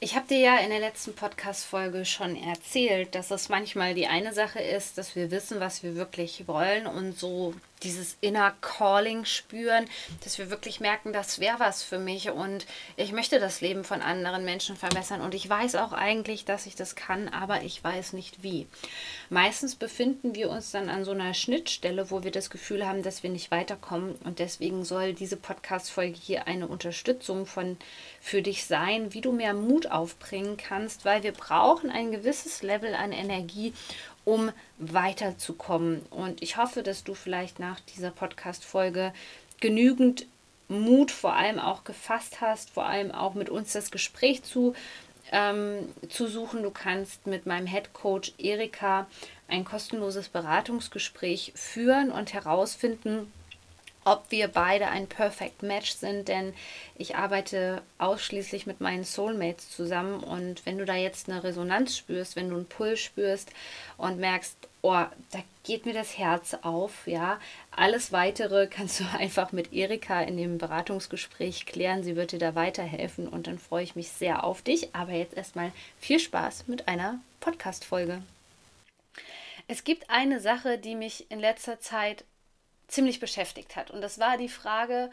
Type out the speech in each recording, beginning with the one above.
Ich habe dir ja in der letzten Podcast-Folge schon erzählt, dass es manchmal die eine Sache ist, dass wir wissen, was wir wirklich wollen und so dieses Inner Calling spüren, dass wir wirklich merken, das wäre was für mich und ich möchte das Leben von anderen Menschen verbessern und ich weiß auch eigentlich, dass ich das kann, aber ich weiß nicht wie. Meistens befinden wir uns dann an so einer Schnittstelle, wo wir das Gefühl haben, dass wir nicht weiterkommen und deswegen soll diese Podcast-Folge hier eine Unterstützung von für dich sein, wie du mehr Mut aufbringen kannst, weil wir brauchen ein gewisses Level an Energie, um weiterzukommen. Und ich hoffe, dass du vielleicht nach dieser Podcast-Folge genügend Mut vor allem auch gefasst hast, vor allem auch mit uns das Gespräch zu, ähm, zu suchen. Du kannst mit meinem Head Coach Erika ein kostenloses Beratungsgespräch führen und herausfinden, ob wir beide ein Perfect Match sind, denn ich arbeite ausschließlich mit meinen Soulmates zusammen. Und wenn du da jetzt eine Resonanz spürst, wenn du einen Pull spürst und merkst, oh, da geht mir das Herz auf, ja, alles weitere kannst du einfach mit Erika in dem Beratungsgespräch klären, sie wird dir da weiterhelfen und dann freue ich mich sehr auf dich, aber jetzt erstmal viel Spaß mit einer Podcast Folge. Es gibt eine Sache, die mich in letzter Zeit ziemlich beschäftigt hat. Und das war die Frage,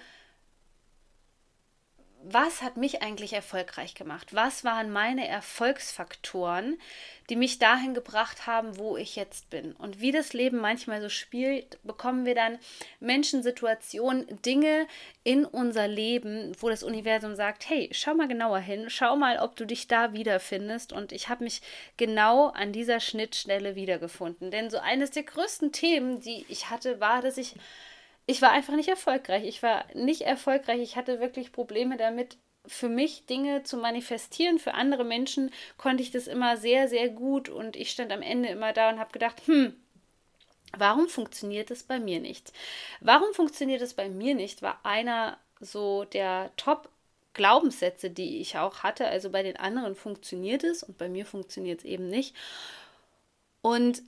was hat mich eigentlich erfolgreich gemacht? Was waren meine Erfolgsfaktoren, die mich dahin gebracht haben, wo ich jetzt bin? Und wie das Leben manchmal so spielt, bekommen wir dann Menschen, Situationen, Dinge in unser Leben, wo das Universum sagt, hey, schau mal genauer hin, schau mal, ob du dich da wiederfindest. Und ich habe mich genau an dieser Schnittstelle wiedergefunden. Denn so eines der größten Themen, die ich hatte, war, dass ich ich war einfach nicht erfolgreich. Ich war nicht erfolgreich. Ich hatte wirklich Probleme damit, für mich Dinge zu manifestieren. Für andere Menschen konnte ich das immer sehr, sehr gut und ich stand am Ende immer da und habe gedacht, hm, warum funktioniert es bei mir nicht? Warum funktioniert es bei mir nicht? War einer so der Top Glaubenssätze, die ich auch hatte. Also bei den anderen funktioniert es und bei mir funktioniert es eben nicht. Und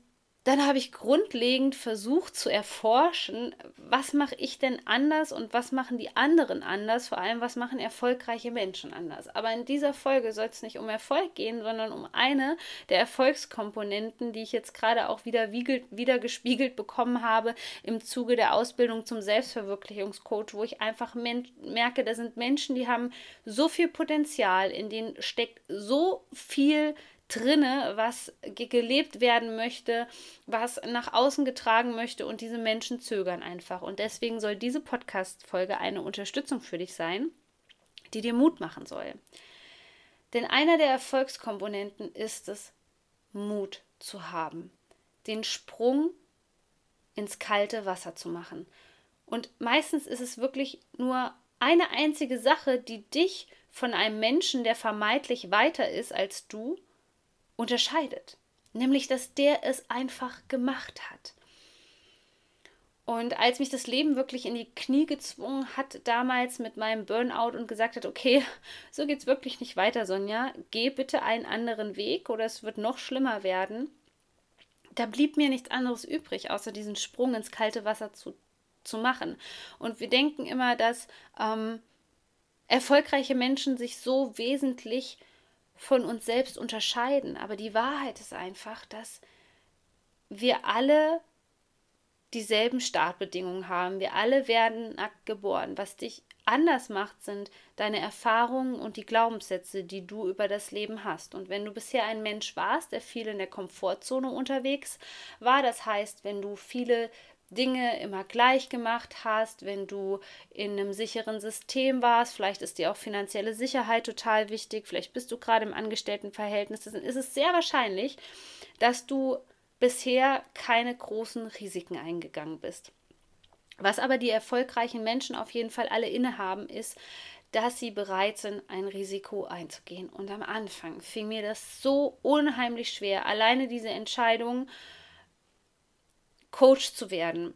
dann habe ich grundlegend versucht zu erforschen, was mache ich denn anders und was machen die anderen anders, vor allem was machen erfolgreiche Menschen anders. Aber in dieser Folge soll es nicht um Erfolg gehen, sondern um eine der Erfolgskomponenten, die ich jetzt gerade auch wieder, wieder gespiegelt bekommen habe im Zuge der Ausbildung zum Selbstverwirklichungscoach, wo ich einfach merke, da sind Menschen, die haben so viel Potenzial, in denen steckt so viel drinne, was gelebt werden möchte, was nach außen getragen möchte und diese Menschen zögern einfach. Und deswegen soll diese Podcast-Folge eine Unterstützung für dich sein, die dir Mut machen soll. Denn einer der Erfolgskomponenten ist es, Mut zu haben, den Sprung ins kalte Wasser zu machen. Und meistens ist es wirklich nur eine einzige Sache, die dich von einem Menschen, der vermeintlich weiter ist als du, unterscheidet, nämlich dass der es einfach gemacht hat. Und als mich das Leben wirklich in die Knie gezwungen hat, damals mit meinem Burnout und gesagt hat, okay, so geht es wirklich nicht weiter, Sonja, geh bitte einen anderen Weg oder es wird noch schlimmer werden, da blieb mir nichts anderes übrig, außer diesen Sprung ins kalte Wasser zu, zu machen. Und wir denken immer, dass ähm, erfolgreiche Menschen sich so wesentlich von uns selbst unterscheiden. Aber die Wahrheit ist einfach, dass wir alle dieselben Startbedingungen haben. Wir alle werden nackt geboren. Was dich anders macht, sind deine Erfahrungen und die Glaubenssätze, die du über das Leben hast. Und wenn du bisher ein Mensch warst, der viel in der Komfortzone unterwegs war, das heißt, wenn du viele Dinge immer gleich gemacht hast, wenn du in einem sicheren System warst, vielleicht ist dir auch finanzielle Sicherheit total wichtig, vielleicht bist du gerade im Angestelltenverhältnis, dann ist es sehr wahrscheinlich, dass du bisher keine großen Risiken eingegangen bist. Was aber die erfolgreichen Menschen auf jeden Fall alle innehaben, ist, dass sie bereit sind, ein Risiko einzugehen. Und am Anfang fing mir das so unheimlich schwer, alleine diese Entscheidung, Coach zu werden,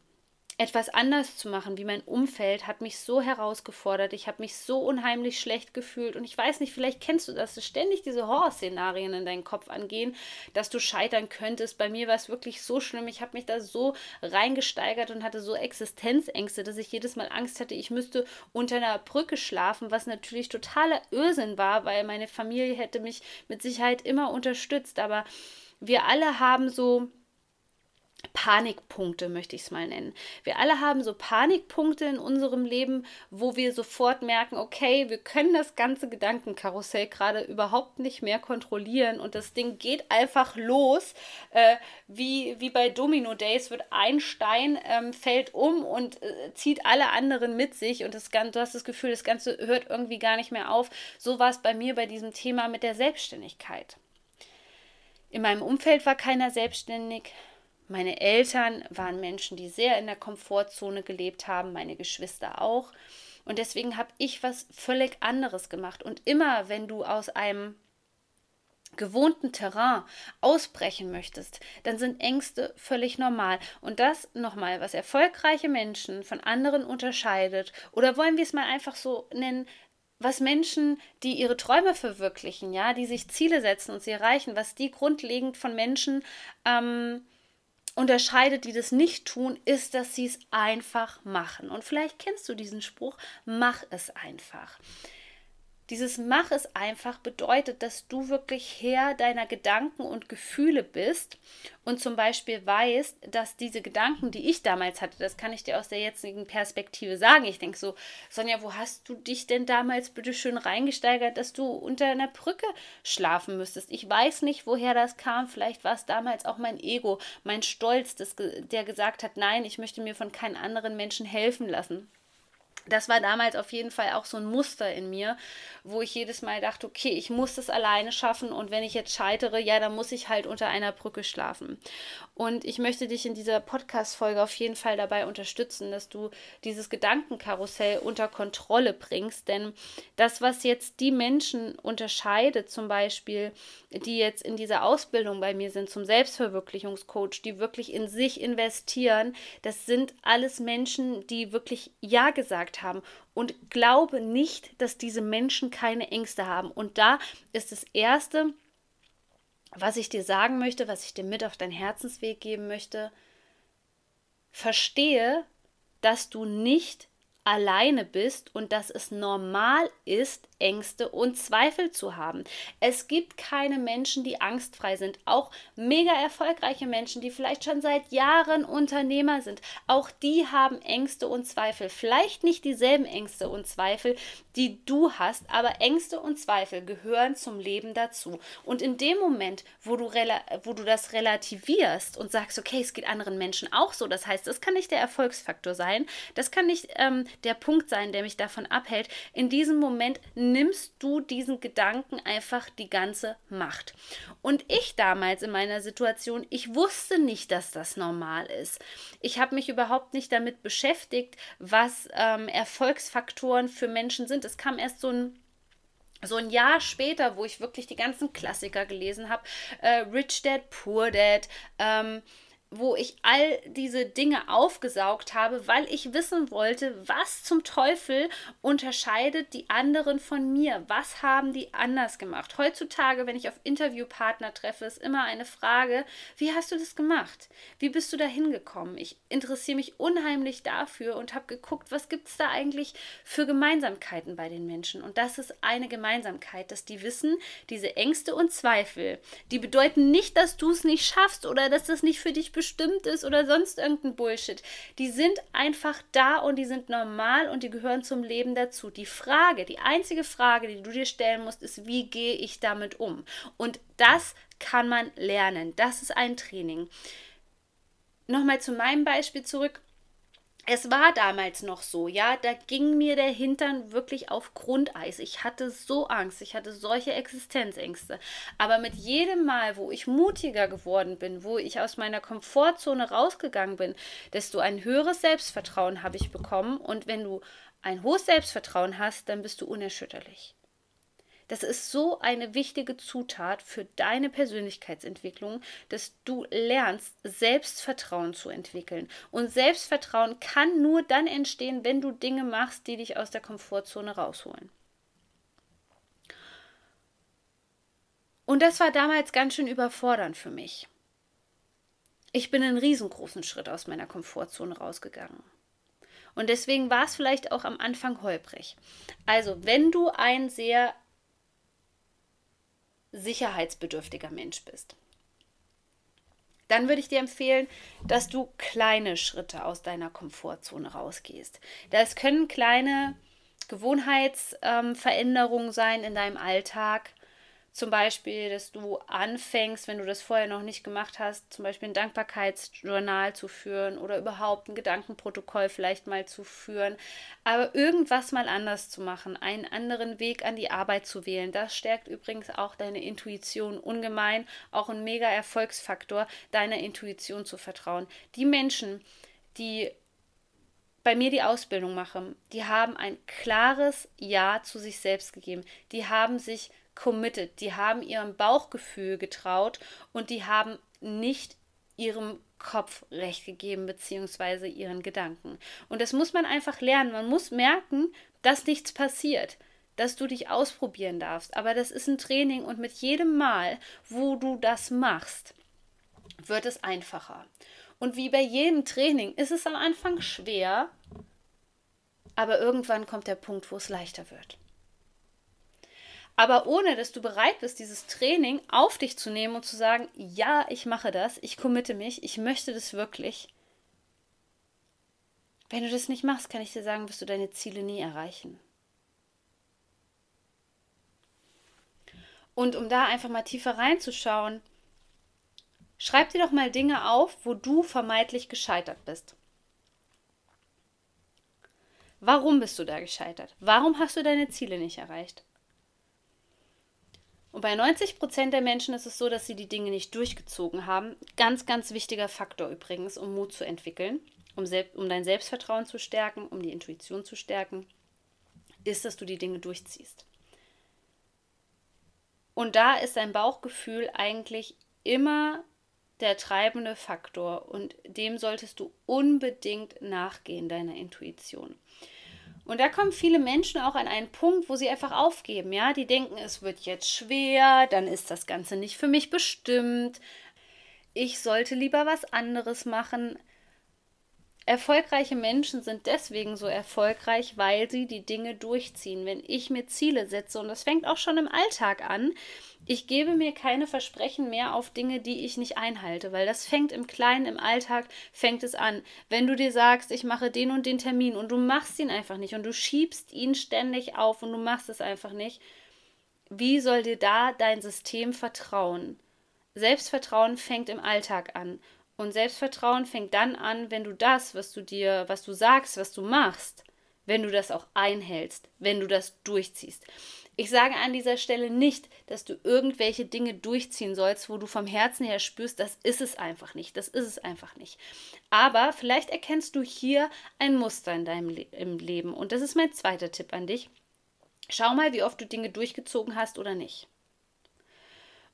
etwas anders zu machen, wie mein Umfeld, hat mich so herausgefordert. Ich habe mich so unheimlich schlecht gefühlt. Und ich weiß nicht, vielleicht kennst du das, dass ständig diese Horrorszenarien in deinen Kopf angehen, dass du scheitern könntest. Bei mir war es wirklich so schlimm. Ich habe mich da so reingesteigert und hatte so Existenzängste, dass ich jedes Mal Angst hatte, ich müsste unter einer Brücke schlafen, was natürlich totaler Irrsinn war, weil meine Familie hätte mich mit Sicherheit immer unterstützt. Aber wir alle haben so Panikpunkte, möchte ich es mal nennen. Wir alle haben so Panikpunkte in unserem Leben, wo wir sofort merken, okay, wir können das ganze Gedankenkarussell gerade überhaupt nicht mehr kontrollieren und das Ding geht einfach los. Äh, wie, wie bei Domino Days wird ein Stein ähm, fällt um und äh, zieht alle anderen mit sich und das, du hast das Gefühl, das Ganze hört irgendwie gar nicht mehr auf. So war es bei mir bei diesem Thema mit der Selbstständigkeit. In meinem Umfeld war keiner selbstständig. Meine Eltern waren Menschen, die sehr in der Komfortzone gelebt haben, meine Geschwister auch. Und deswegen habe ich was völlig anderes gemacht. Und immer, wenn du aus einem gewohnten Terrain ausbrechen möchtest, dann sind Ängste völlig normal. Und das nochmal, was erfolgreiche Menschen von anderen unterscheidet, oder wollen wir es mal einfach so nennen, was Menschen, die ihre Träume verwirklichen, ja, die sich Ziele setzen und sie erreichen, was die grundlegend von Menschen ähm, unterscheidet, die das nicht tun, ist, dass sie es einfach machen. Und vielleicht kennst du diesen Spruch, mach es einfach. Dieses Mach es einfach bedeutet, dass du wirklich Herr deiner Gedanken und Gefühle bist und zum Beispiel weißt, dass diese Gedanken, die ich damals hatte, das kann ich dir aus der jetzigen Perspektive sagen. Ich denke so, Sonja, wo hast du dich denn damals bitte schön reingesteigert, dass du unter einer Brücke schlafen müsstest? Ich weiß nicht, woher das kam. Vielleicht war es damals auch mein Ego, mein Stolz, das, der gesagt hat, nein, ich möchte mir von keinen anderen Menschen helfen lassen das war damals auf jeden Fall auch so ein Muster in mir, wo ich jedes Mal dachte, okay, ich muss das alleine schaffen und wenn ich jetzt scheitere, ja, dann muss ich halt unter einer Brücke schlafen. Und ich möchte dich in dieser Podcast-Folge auf jeden Fall dabei unterstützen, dass du dieses Gedankenkarussell unter Kontrolle bringst, denn das, was jetzt die Menschen unterscheidet, zum Beispiel, die jetzt in dieser Ausbildung bei mir sind zum Selbstverwirklichungscoach, die wirklich in sich investieren, das sind alles Menschen, die wirklich Ja gesagt gesagt haben. Und glaube nicht, dass diese Menschen keine Ängste haben. Und da ist das Erste, was ich dir sagen möchte, was ich dir mit auf deinen Herzensweg geben möchte. Verstehe, dass du nicht alleine bist und dass es normal ist, Ängste und Zweifel zu haben. Es gibt keine Menschen, die angstfrei sind. Auch mega erfolgreiche Menschen, die vielleicht schon seit Jahren Unternehmer sind. Auch die haben Ängste und Zweifel. Vielleicht nicht dieselben Ängste und Zweifel, die du hast, aber Ängste und Zweifel gehören zum Leben dazu. Und in dem Moment, wo du, wo du das relativierst und sagst, okay, es geht anderen Menschen auch so, das heißt, das kann nicht der Erfolgsfaktor sein, das kann nicht ähm, der Punkt sein, der mich davon abhält. In diesem Moment nimmst du diesen Gedanken einfach die ganze Macht. Und ich damals in meiner Situation, ich wusste nicht, dass das normal ist. Ich habe mich überhaupt nicht damit beschäftigt, was ähm, Erfolgsfaktoren für Menschen sind. Es kam erst so ein so ein Jahr später, wo ich wirklich die ganzen Klassiker gelesen habe, äh, Rich Dad, Poor Dad, ähm, wo ich all diese Dinge aufgesaugt habe, weil ich wissen wollte, was zum Teufel unterscheidet die anderen von mir? Was haben die anders gemacht? Heutzutage, wenn ich auf Interviewpartner treffe, ist immer eine Frage, wie hast du das gemacht? Wie bist du da hingekommen? Ich interessiere mich unheimlich dafür und habe geguckt, was gibt es da eigentlich für Gemeinsamkeiten bei den Menschen? Und das ist eine Gemeinsamkeit, dass die wissen, diese Ängste und Zweifel, die bedeuten nicht, dass du es nicht schaffst oder dass das nicht für dich bestimmt ist oder sonst irgendein Bullshit. Die sind einfach da und die sind normal und die gehören zum Leben dazu. Die Frage, die einzige Frage, die du dir stellen musst, ist, wie gehe ich damit um? Und das kann man lernen. Das ist ein Training. Nochmal zu meinem Beispiel zurück es war damals noch so, ja, da ging mir der Hintern wirklich auf Grundeis. Ich hatte so Angst, ich hatte solche Existenzängste. Aber mit jedem Mal, wo ich mutiger geworden bin, wo ich aus meiner Komfortzone rausgegangen bin, desto ein höheres Selbstvertrauen habe ich bekommen. Und wenn du ein hohes Selbstvertrauen hast, dann bist du unerschütterlich. Das ist so eine wichtige Zutat für deine Persönlichkeitsentwicklung, dass du lernst, Selbstvertrauen zu entwickeln. Und Selbstvertrauen kann nur dann entstehen, wenn du Dinge machst, die dich aus der Komfortzone rausholen. Und das war damals ganz schön überfordernd für mich. Ich bin einen riesengroßen Schritt aus meiner Komfortzone rausgegangen. Und deswegen war es vielleicht auch am Anfang holprig. Also, wenn du ein sehr sicherheitsbedürftiger Mensch bist, dann würde ich dir empfehlen, dass du kleine Schritte aus deiner Komfortzone rausgehst. Das können kleine Gewohnheitsveränderungen sein in deinem Alltag. Zum Beispiel, dass du anfängst, wenn du das vorher noch nicht gemacht hast, zum Beispiel ein Dankbarkeitsjournal zu führen oder überhaupt ein Gedankenprotokoll vielleicht mal zu führen. Aber irgendwas mal anders zu machen, einen anderen Weg an die Arbeit zu wählen, das stärkt übrigens auch deine Intuition ungemein. Auch ein mega Erfolgsfaktor, deiner Intuition zu vertrauen. Die Menschen, die bei mir die Ausbildung machen, die haben ein klares Ja zu sich selbst gegeben. Die haben sich committed, die haben ihrem Bauchgefühl getraut und die haben nicht ihrem Kopf recht gegeben, beziehungsweise ihren Gedanken. Und das muss man einfach lernen. Man muss merken, dass nichts passiert, dass du dich ausprobieren darfst. Aber das ist ein Training und mit jedem Mal, wo du das machst, wird es einfacher. Und wie bei jedem Training ist es am Anfang schwer, aber irgendwann kommt der Punkt, wo es leichter wird aber ohne dass du bereit bist, dieses Training auf dich zu nehmen und zu sagen, ja, ich mache das, ich committe mich, ich möchte das wirklich. Wenn du das nicht machst, kann ich dir sagen, wirst du deine Ziele nie erreichen. Und um da einfach mal tiefer reinzuschauen, schreib dir doch mal Dinge auf, wo du vermeintlich gescheitert bist. Warum bist du da gescheitert? Warum hast du deine Ziele nicht erreicht? Und bei 90 Prozent der Menschen ist es so, dass sie die Dinge nicht durchgezogen haben. Ganz, ganz wichtiger Faktor übrigens, um Mut zu entwickeln, um, um dein Selbstvertrauen zu stärken, um die Intuition zu stärken, ist, dass du die Dinge durchziehst. Und da ist dein Bauchgefühl eigentlich immer der treibende Faktor und dem solltest du unbedingt nachgehen, deiner Intuition. Und da kommen viele Menschen auch an einen Punkt, wo sie einfach aufgeben, ja, die denken, es wird jetzt schwer, dann ist das Ganze nicht für mich bestimmt. Ich sollte lieber was anderes machen. Erfolgreiche Menschen sind deswegen so erfolgreich, weil sie die Dinge durchziehen. Wenn ich mir Ziele setze, und das fängt auch schon im Alltag an, ich gebe mir keine Versprechen mehr auf Dinge, die ich nicht einhalte, weil das fängt im Kleinen, im Alltag, fängt es an. Wenn du dir sagst, ich mache den und den Termin und du machst ihn einfach nicht und du schiebst ihn ständig auf und du machst es einfach nicht, wie soll dir da dein System vertrauen? Selbstvertrauen fängt im Alltag an. Und Selbstvertrauen fängt dann an, wenn du das, was du dir, was du sagst, was du machst, wenn du das auch einhältst, wenn du das durchziehst. Ich sage an dieser Stelle nicht, dass du irgendwelche Dinge durchziehen sollst, wo du vom Herzen her spürst, das ist es einfach nicht. Das ist es einfach nicht. Aber vielleicht erkennst du hier ein Muster in deinem Le im Leben. Und das ist mein zweiter Tipp an dich. Schau mal, wie oft du Dinge durchgezogen hast oder nicht.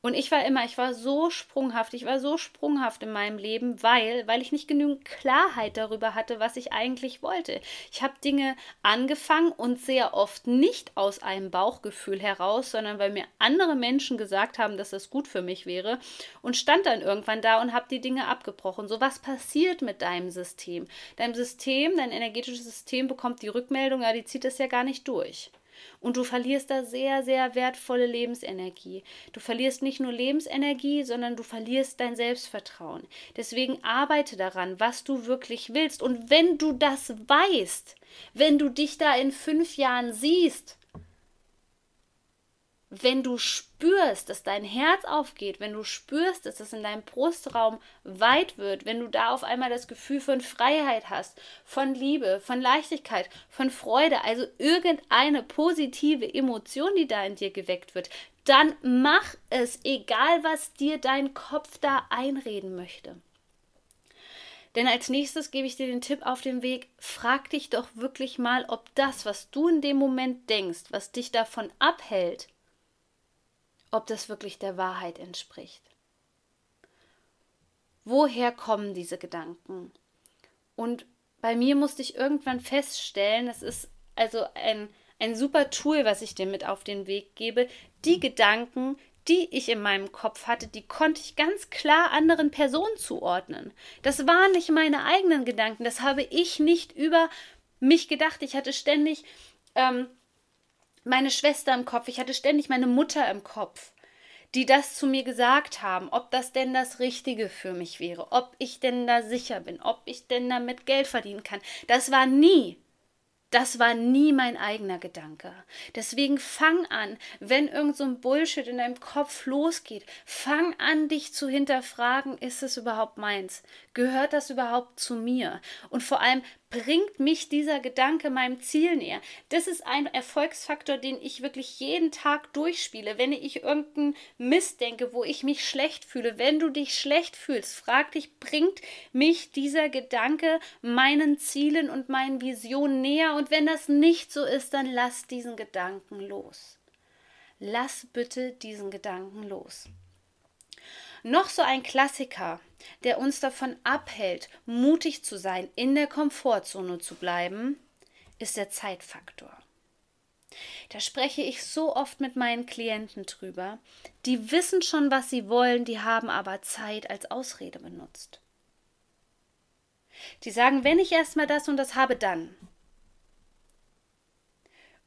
Und ich war immer, ich war so sprunghaft, ich war so sprunghaft in meinem Leben, weil, weil ich nicht genügend Klarheit darüber hatte, was ich eigentlich wollte. Ich habe Dinge angefangen und sehr oft nicht aus einem Bauchgefühl heraus, sondern weil mir andere Menschen gesagt haben, dass das gut für mich wäre und stand dann irgendwann da und habe die Dinge abgebrochen. So was passiert mit deinem System? Dein System, dein energetisches System bekommt die Rückmeldung, ja, die zieht es ja gar nicht durch. Und du verlierst da sehr, sehr wertvolle Lebensenergie. Du verlierst nicht nur Lebensenergie, sondern du verlierst dein Selbstvertrauen. Deswegen arbeite daran, was du wirklich willst. Und wenn du das weißt, wenn du dich da in fünf Jahren siehst, wenn du spürst, dass dein Herz aufgeht, wenn du spürst, dass es in deinem Brustraum weit wird, wenn du da auf einmal das Gefühl von Freiheit hast, von Liebe, von Leichtigkeit, von Freude, also irgendeine positive Emotion, die da in dir geweckt wird, dann mach es, egal was dir dein Kopf da einreden möchte. Denn als nächstes gebe ich dir den Tipp auf den Weg, frag dich doch wirklich mal, ob das, was du in dem Moment denkst, was dich davon abhält, ob das wirklich der Wahrheit entspricht. Woher kommen diese Gedanken? Und bei mir musste ich irgendwann feststellen, das ist also ein, ein super Tool, was ich dir mit auf den Weg gebe. Die Gedanken, die ich in meinem Kopf hatte, die konnte ich ganz klar anderen Personen zuordnen. Das waren nicht meine eigenen Gedanken, das habe ich nicht über mich gedacht. Ich hatte ständig ähm, meine Schwester im Kopf, ich hatte ständig meine Mutter im Kopf, die das zu mir gesagt haben, ob das denn das Richtige für mich wäre, ob ich denn da sicher bin, ob ich denn damit Geld verdienen kann. Das war nie das war nie mein eigener Gedanke. Deswegen fang an, wenn irgend so ein Bullshit in deinem Kopf losgeht, fang an, dich zu hinterfragen, ist es überhaupt meins? Gehört das überhaupt zu mir? Und vor allem, bringt mich dieser Gedanke meinem Ziel näher. Das ist ein Erfolgsfaktor, den ich wirklich jeden Tag durchspiele. Wenn ich irgendeinen Mist denke, wo ich mich schlecht fühle, wenn du dich schlecht fühlst, frag dich, bringt mich dieser Gedanke meinen Zielen und meinen Visionen näher? Und wenn das nicht so ist, dann lass diesen Gedanken los. Lass bitte diesen Gedanken los. Noch so ein Klassiker, der uns davon abhält, mutig zu sein, in der Komfortzone zu bleiben, ist der Zeitfaktor. Da spreche ich so oft mit meinen Klienten drüber. Die wissen schon, was sie wollen, die haben aber Zeit als Ausrede benutzt. Die sagen, wenn ich erstmal das und das habe, dann.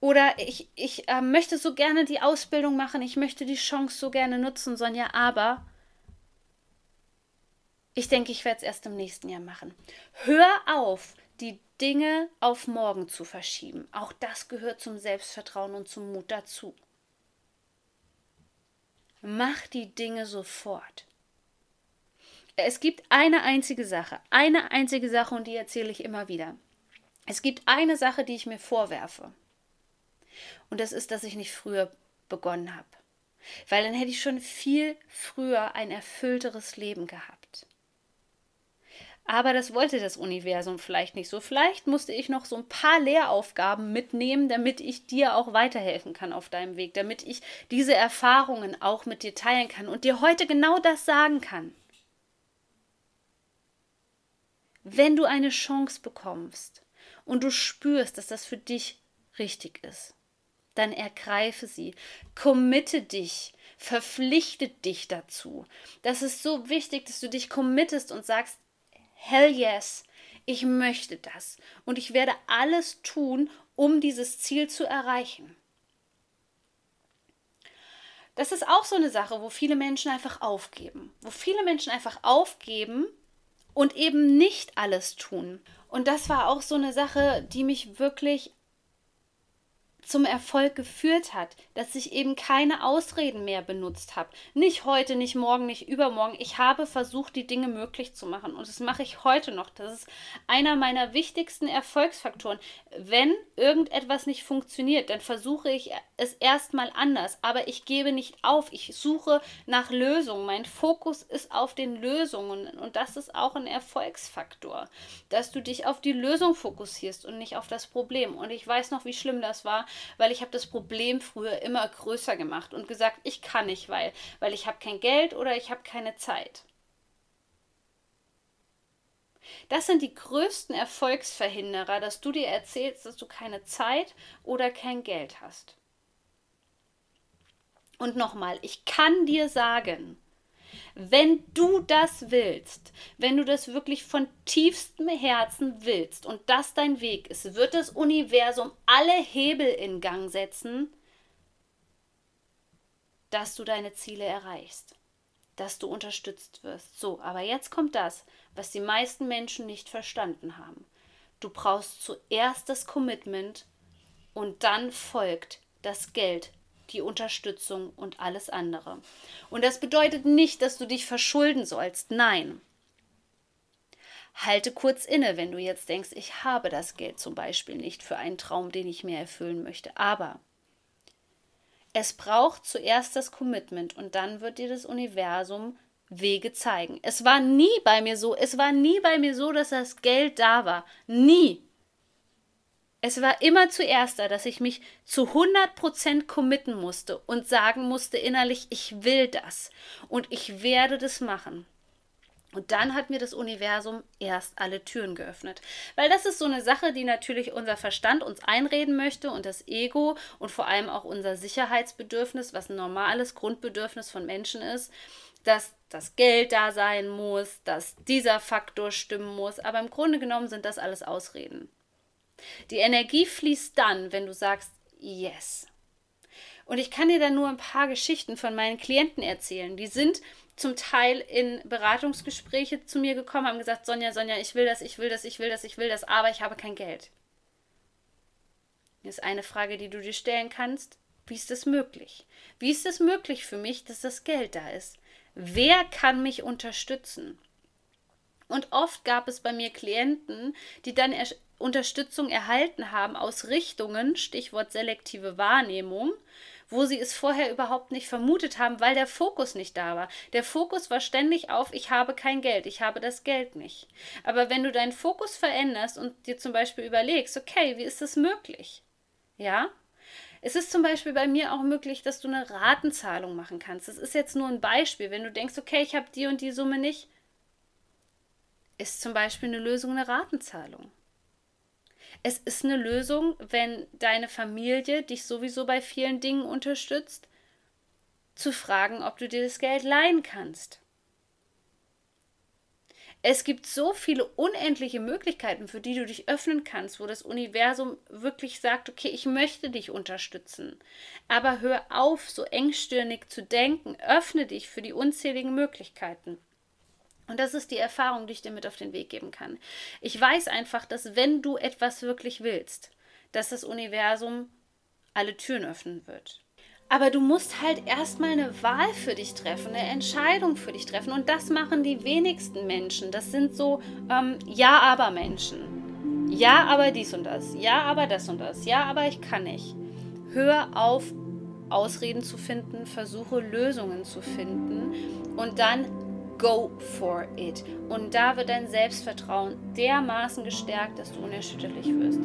Oder ich, ich äh, möchte so gerne die Ausbildung machen, ich möchte die Chance so gerne nutzen, Sonja, aber ich denke, ich werde es erst im nächsten Jahr machen. Hör auf, die Dinge auf morgen zu verschieben. Auch das gehört zum Selbstvertrauen und zum Mut dazu. Mach die Dinge sofort. Es gibt eine einzige Sache, eine einzige Sache und die erzähle ich immer wieder. Es gibt eine Sache, die ich mir vorwerfe. Und das ist, dass ich nicht früher begonnen habe. Weil dann hätte ich schon viel früher ein erfüllteres Leben gehabt. Aber das wollte das Universum vielleicht nicht so. Vielleicht musste ich noch so ein paar Lehraufgaben mitnehmen, damit ich dir auch weiterhelfen kann auf deinem Weg, damit ich diese Erfahrungen auch mit dir teilen kann und dir heute genau das sagen kann. Wenn du eine Chance bekommst und du spürst, dass das für dich richtig ist, dann ergreife sie, committe dich, verpflichte dich dazu. Das ist so wichtig, dass du dich committest und sagst, hell yes, ich möchte das und ich werde alles tun, um dieses Ziel zu erreichen. Das ist auch so eine Sache, wo viele Menschen einfach aufgeben, wo viele Menschen einfach aufgeben und eben nicht alles tun. Und das war auch so eine Sache, die mich wirklich zum Erfolg geführt hat, dass ich eben keine Ausreden mehr benutzt habe. Nicht heute, nicht morgen, nicht übermorgen. Ich habe versucht, die Dinge möglich zu machen und das mache ich heute noch. Das ist einer meiner wichtigsten Erfolgsfaktoren. Wenn irgendetwas nicht funktioniert, dann versuche ich es erstmal anders, aber ich gebe nicht auf. Ich suche nach Lösungen. Mein Fokus ist auf den Lösungen und das ist auch ein Erfolgsfaktor, dass du dich auf die Lösung fokussierst und nicht auf das Problem. Und ich weiß noch, wie schlimm das war, weil ich habe das Problem früher immer größer gemacht und gesagt, ich kann nicht, weil, weil ich habe kein Geld oder ich habe keine Zeit. Das sind die größten Erfolgsverhinderer, dass du dir erzählst, dass du keine Zeit oder kein Geld hast. Und nochmal, ich kann dir sagen, wenn du das willst, wenn du das wirklich von tiefstem Herzen willst und das dein Weg ist, wird das Universum alle Hebel in Gang setzen, dass du deine Ziele erreichst, dass du unterstützt wirst. So, aber jetzt kommt das, was die meisten Menschen nicht verstanden haben. Du brauchst zuerst das Commitment und dann folgt das Geld die Unterstützung und alles andere. Und das bedeutet nicht, dass du dich verschulden sollst. Nein. Halte kurz inne, wenn du jetzt denkst, ich habe das Geld zum Beispiel nicht für einen Traum, den ich mir erfüllen möchte. Aber es braucht zuerst das Commitment und dann wird dir das Universum Wege zeigen. Es war nie bei mir so, es war nie bei mir so, dass das Geld da war. Nie. Es war immer zuerst da, dass ich mich zu 100% committen musste und sagen musste innerlich, ich will das und ich werde das machen. Und dann hat mir das Universum erst alle Türen geöffnet. Weil das ist so eine Sache, die natürlich unser Verstand uns einreden möchte und das Ego und vor allem auch unser Sicherheitsbedürfnis, was ein normales Grundbedürfnis von Menschen ist, dass das Geld da sein muss, dass dieser Faktor stimmen muss. Aber im Grunde genommen sind das alles Ausreden. Die Energie fließt dann, wenn du sagst, yes. Und ich kann dir dann nur ein paar Geschichten von meinen Klienten erzählen. Die sind zum Teil in Beratungsgespräche zu mir gekommen, haben gesagt, Sonja, Sonja, ich will das, ich will das, ich will das, ich will das, aber ich habe kein Geld. Das ist eine Frage, die du dir stellen kannst. Wie ist das möglich? Wie ist es möglich für mich, dass das Geld da ist? Wer kann mich unterstützen? Und oft gab es bei mir Klienten, die dann Unterstützung erhalten haben aus Richtungen, Stichwort selektive Wahrnehmung, wo sie es vorher überhaupt nicht vermutet haben, weil der Fokus nicht da war. Der Fokus war ständig auf, ich habe kein Geld, ich habe das Geld nicht. Aber wenn du deinen Fokus veränderst und dir zum Beispiel überlegst, okay, wie ist das möglich? Ja, es ist zum Beispiel bei mir auch möglich, dass du eine Ratenzahlung machen kannst. Das ist jetzt nur ein Beispiel. Wenn du denkst, okay, ich habe die und die Summe nicht, ist zum Beispiel eine Lösung eine Ratenzahlung. Es ist eine Lösung, wenn deine Familie dich sowieso bei vielen Dingen unterstützt, zu fragen, ob du dir das Geld leihen kannst. Es gibt so viele unendliche Möglichkeiten, für die du dich öffnen kannst, wo das Universum wirklich sagt, okay, ich möchte dich unterstützen. Aber hör auf, so engstirnig zu denken, öffne dich für die unzähligen Möglichkeiten. Und das ist die Erfahrung, die ich dir mit auf den Weg geben kann. Ich weiß einfach, dass wenn du etwas wirklich willst, dass das Universum alle Türen öffnen wird. Aber du musst halt erstmal eine Wahl für dich treffen, eine Entscheidung für dich treffen. Und das machen die wenigsten Menschen. Das sind so ähm, Ja, aber Menschen. Ja, aber dies und das. Ja, aber das und das. Ja, aber ich kann nicht. Hör auf, Ausreden zu finden, versuche Lösungen zu finden und dann go for it. Und da wird dein Selbstvertrauen dermaßen gestärkt, dass du unerschütterlich wirst.